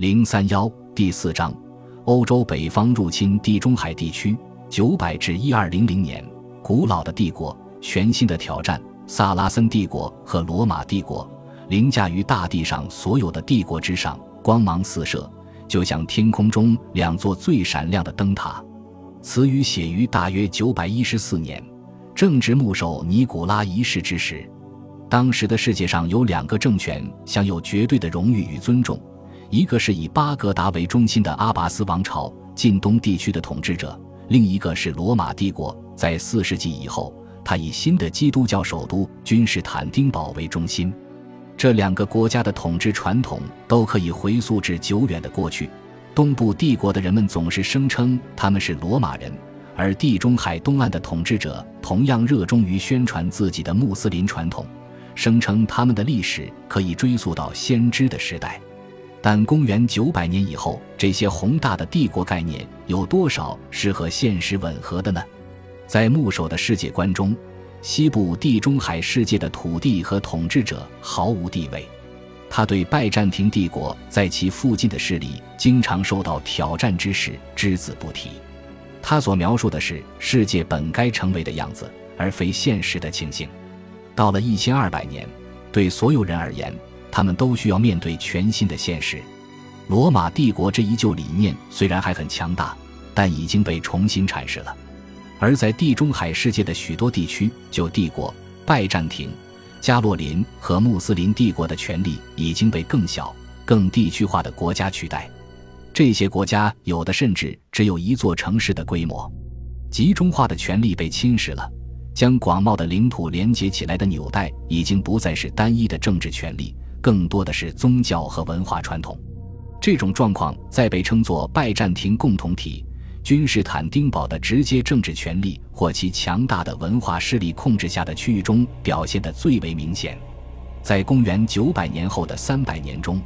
零三幺第四章，欧洲北方入侵地中海地区。九百至一二零零年，古老的帝国，全新的挑战。萨拉森帝国和罗马帝国凌驾于大地上所有的帝国之上，光芒四射，就像天空中两座最闪亮的灯塔。此语写于大约九百一十四年，正值牧首尼古拉一世之时。当时的世界上有两个政权享有绝对的荣誉与尊重，一个是以巴格达为中心的阿拔斯王朝，近东地区的统治者；另一个是罗马帝国。在四世纪以后，他以新的基督教首都君士坦丁堡为中心。这两个国家的统治传统都可以回溯至久远的过去。东部帝国的人们总是声称他们是罗马人，而地中海东岸的统治者同样热衷于宣传自己的穆斯林传统。声称他们的历史可以追溯到先知的时代，但公元九百年以后，这些宏大的帝国概念有多少是和现实吻合的呢？在牧首的世界观中，西部地中海世界的土地和统治者毫无地位。他对拜占庭帝国在其附近的势力经常受到挑战之时只字不提。他所描述的是世界本该成为的样子，而非现实的情形。到了一千二百年，对所有人而言，他们都需要面对全新的现实。罗马帝国这一旧理念虽然还很强大，但已经被重新阐释了。而在地中海世界的许多地区，旧帝国、拜占庭、加洛林和穆斯林帝国的权力已经被更小、更地区化的国家取代。这些国家有的甚至只有一座城市的规模，集中化的权力被侵蚀了。将广袤的领土连接起来的纽带，已经不再是单一的政治权力，更多的是宗教和文化传统。这种状况在被称作拜占庭共同体、君士坦丁堡的直接政治权力或其强大的文化势力控制下的区域中表现得最为明显。在公元九百年后的三百年中，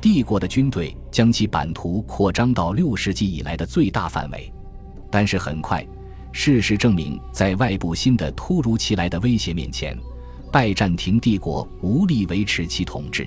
帝国的军队将其版图扩张到六世纪以来的最大范围，但是很快。事实证明，在外部新的突如其来的威胁面前，拜占庭帝国无力维持其统治。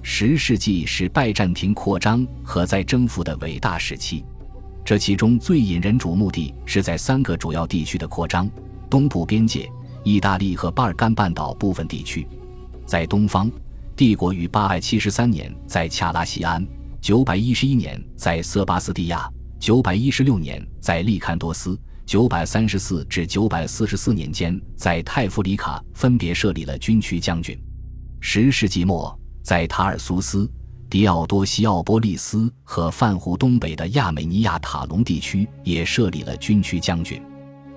十世纪是拜占庭扩张和再征服的伟大时期，这其中最引人瞩目的是在三个主要地区的扩张：东部边界、意大利和巴尔干半岛部分地区。在东方，帝国于八百七十三年在恰拉西安，九百一十一年在瑟巴斯蒂亚，九百一十六年在利坎多斯。九百三十四至九百四十四年间，在泰弗里卡分别设立了军区将军。十世纪末，在塔尔苏斯、迪奥多西奥波利斯和泛湖东北的亚美尼亚塔隆地区也设立了军区将军。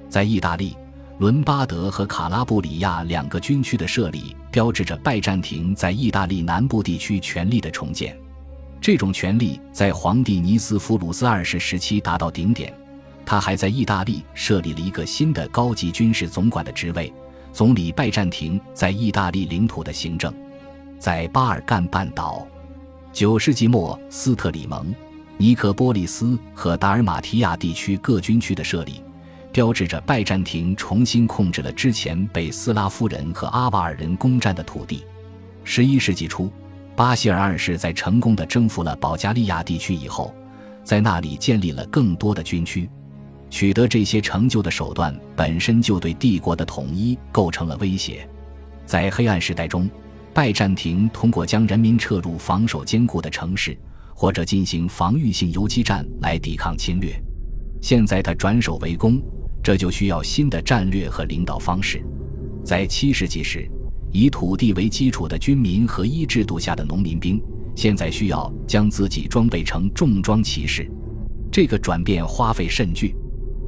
在意大利，伦巴德和卡拉布里亚两个军区的设立，标志着拜占庭在意大利南部地区权力的重建。这种权力在皇帝尼斯福鲁斯二世时期达到顶点。他还在意大利设立了一个新的高级军事总管的职位，总理拜占庭在意大利领土的行政。在巴尔干半岛，九世纪末，斯特里蒙、尼科波利斯和达尔马提亚地区各军区的设立，标志着拜占庭重新控制了之前被斯拉夫人和阿瓦尔人攻占的土地。十一世纪初，巴希尔二世在成功的征服了保加利亚地区以后，在那里建立了更多的军区。取得这些成就的手段本身就对帝国的统一构成了威胁。在黑暗时代中，拜占庭通过将人民撤入防守坚固的城市，或者进行防御性游击战来抵抗侵略。现在他转守为攻，这就需要新的战略和领导方式。在七世纪时，以土地为基础的军民合一制度下的农民兵，现在需要将自己装备成重装骑士。这个转变花费甚巨。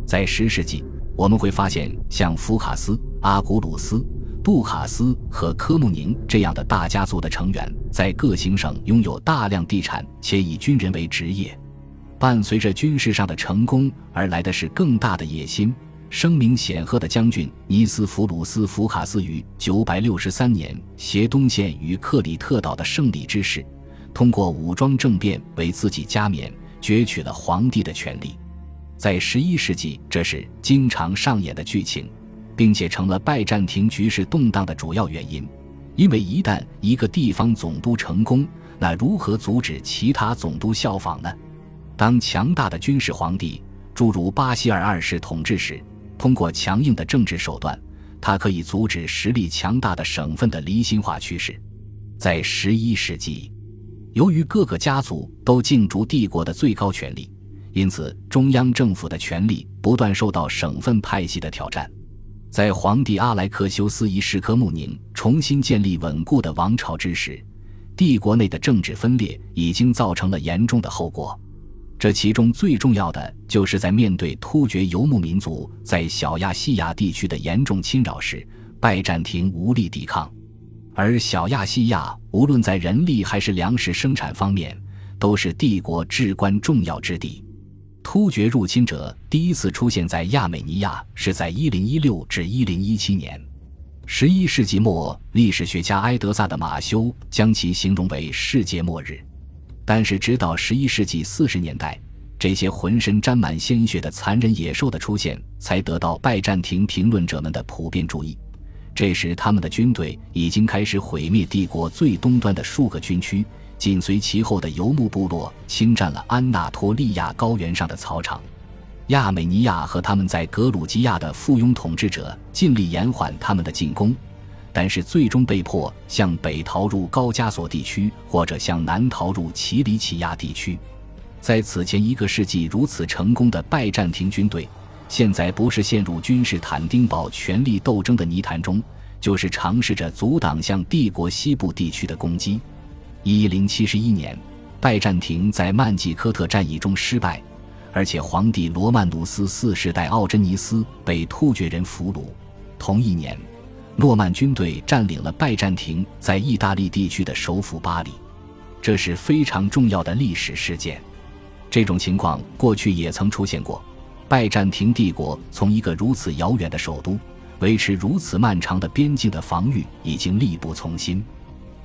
在十世纪，我们会发现像福卡斯、阿古鲁斯、杜卡斯和科穆宁这样的大家族的成员，在各行省拥有大量地产，且以军人为职业。伴随着军事上的成功而来的是更大的野心。声名显赫的将军尼斯福鲁斯·福卡斯于963年携东线与克里特岛的胜利之势，通过武装政变为自己加冕，攫取了皇帝的权力。在十一世纪，这是经常上演的剧情，并且成了拜占庭局势动荡的主要原因。因为一旦一个地方总督成功，那如何阻止其他总督效仿呢？当强大的军事皇帝诸如巴西尔二世统治时，通过强硬的政治手段，他可以阻止实力强大的省份的离心化趋势。在十一世纪，由于各个家族都竞逐帝国的最高权力，因此中央政府的权力不断受到省份派系的挑战。在皇帝阿莱克修斯一世科穆宁重新建立稳固的王朝之时，帝国内的政治分裂已经造成了严重的后果。这其中最重要的，就是在面对突厥游牧民族在小亚细亚地区的严重侵扰时，拜占庭无力抵抗。而小亚细亚无论在人力还是粮食生产方面，都是帝国至关重要之地。突厥入侵者第一次出现在亚美尼亚是在1016至1017年。十一世纪末，历史学家埃德萨的马修将其形容为世界末日。但是，直到十一世纪四十年代，这些浑身沾满鲜血的残忍野兽的出现才得到拜占庭评论者们的普遍注意。这时，他们的军队已经开始毁灭帝国最东端的数个军区。紧随其后的游牧部落侵占了安纳托利亚高原上的草场，亚美尼亚和他们在格鲁吉亚的附庸统治者尽力延缓他们的进攻，但是最终被迫向北逃入高加索地区，或者向南逃入奇里乞亚地区。在此前一个世纪如此成功的拜占庭军队，现在不是陷入君士坦丁堡权力斗争的泥潭中，就是尝试着阻挡向帝国西部地区的攻击。一零七十一年，拜占庭在曼吉科特战役中失败，而且皇帝罗曼努斯四世代奥珍尼斯被突厥人俘虏。同一年，诺曼军队占领了拜占庭在意大利地区的首府巴黎，这是非常重要的历史事件。这种情况过去也曾出现过。拜占庭帝国从一个如此遥远的首都维持如此漫长的边境的防御，已经力不从心。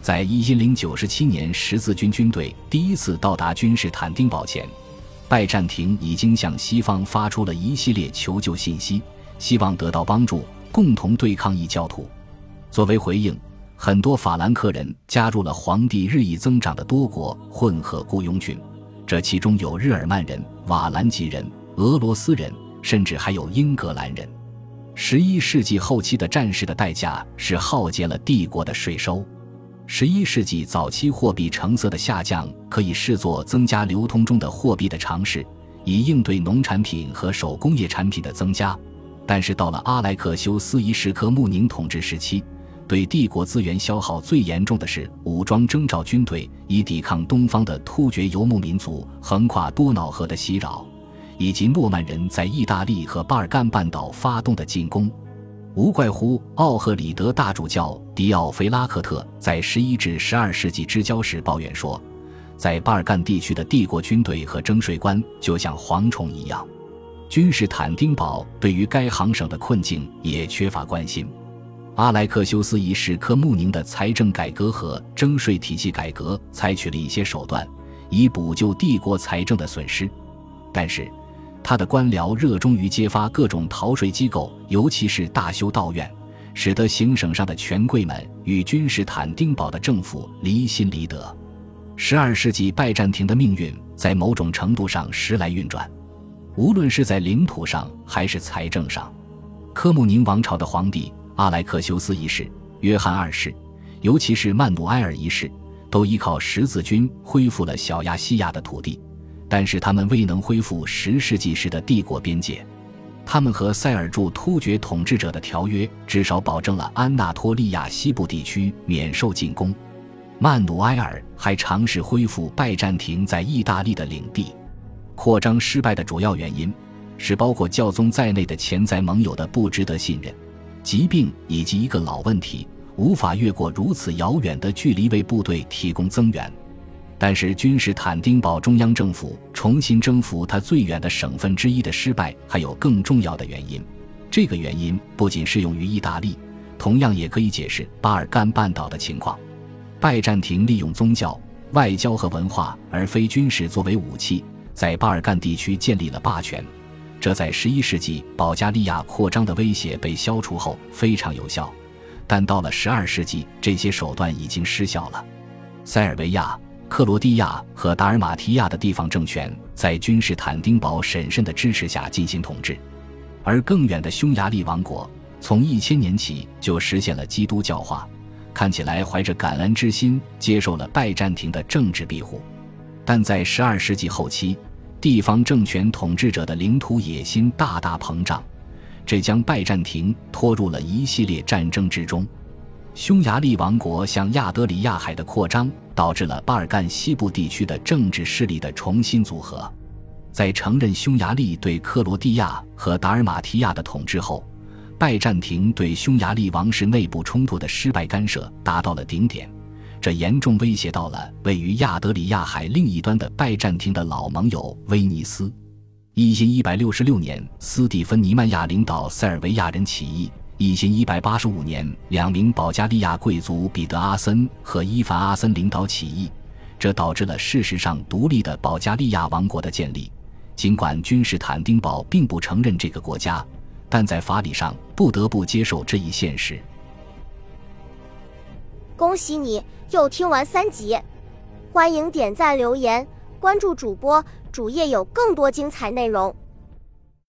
在一零九七年，十字军军队第一次到达君士坦丁堡前，拜占庭已经向西方发出了一系列求救信息，希望得到帮助，共同对抗异教徒。作为回应，很多法兰克人加入了皇帝日益增长的多国混合雇佣军，这其中有日耳曼人、瓦兰吉人、俄罗斯人，甚至还有英格兰人。十一世纪后期的战事的代价是耗竭了帝国的税收。十一世纪早期货币成色的下降可以视作增加流通中的货币的尝试，以应对农产品和手工业产品的增加。但是到了阿莱克修斯一世科穆宁统治时期，对帝国资源消耗最严重的是武装征召军队，以抵抗东方的突厥游牧民族横跨多瑙河的袭扰，以及诺曼人在意大利和巴尔干半岛发动的进攻。无怪乎奥赫里德大主教迪奥菲拉克特在十一至十二世纪之交时抱怨说，在巴尔干地区的帝国军队和征税官就像蝗虫一样。君士坦丁堡对于该行省的困境也缺乏关心。阿莱克修斯一世科穆宁的财政改革和征税体系改革采取了一些手段，以补救帝国财政的损失，但是。他的官僚热衷于揭发各种逃税机构，尤其是大修道院，使得行省上的权贵们与君士坦丁堡的政府离心离德。十二世纪拜占庭的命运在某种程度上时来运转，无论是在领土上还是财政上。科穆宁王朝的皇帝阿莱克修斯一世、约翰二世，尤其是曼努埃尔一世，都依靠十字军恢复了小亚细亚的土地。但是他们未能恢复十世纪时的帝国边界。他们和塞尔柱突厥统治者的条约至少保证了安纳托利亚西部地区免受进攻。曼努埃尔还尝试恢复拜占庭在意大利的领地。扩张失败的主要原因是包括教宗在内的潜在盟友的不值得信任、疾病以及一个老问题：无法越过如此遥远的距离为部队提供增援。但是，君士坦丁堡中央政府重新征服它最远的省份之一的失败，还有更重要的原因。这个原因不仅适用于意大利，同样也可以解释巴尔干半岛的情况。拜占庭利用宗教、外交和文化，而非军事作为武器，在巴尔干地区建立了霸权。这在11世纪保加利亚扩张的威胁被消除后非常有效，但到了12世纪，这些手段已经失效了。塞尔维亚。克罗地亚和达尔马提亚的地方政权在君士坦丁堡审慎的支持下进行统治，而更远的匈牙利王国从一千年起就实现了基督教化，看起来怀着感恩之心接受了拜占庭的政治庇护。但在十二世纪后期，地方政权统治者的领土野心大大膨胀，这将拜占庭拖入了一系列战争之中。匈牙利王国向亚德里亚海的扩张。导致了巴尔干西部地区的政治势力的重新组合。在承认匈牙利对克罗地亚和达尔马提亚的统治后，拜占庭对匈牙利王室内部冲突的失败干涉达到了顶点，这严重威胁到了位于亚德里亚海另一端的拜占庭的老盟友威尼斯。一千一百六十六年，斯蒂芬尼曼亚领导塞尔维亚人起义。一千一百八十五年，两名保加利亚贵族彼得阿森和伊凡阿森领导起义，这导致了事实上独立的保加利亚王国的建立。尽管君士坦丁堡并不承认这个国家，但在法理上不得不接受这一现实。恭喜你又听完三集，欢迎点赞、留言、关注主播，主页有更多精彩内容。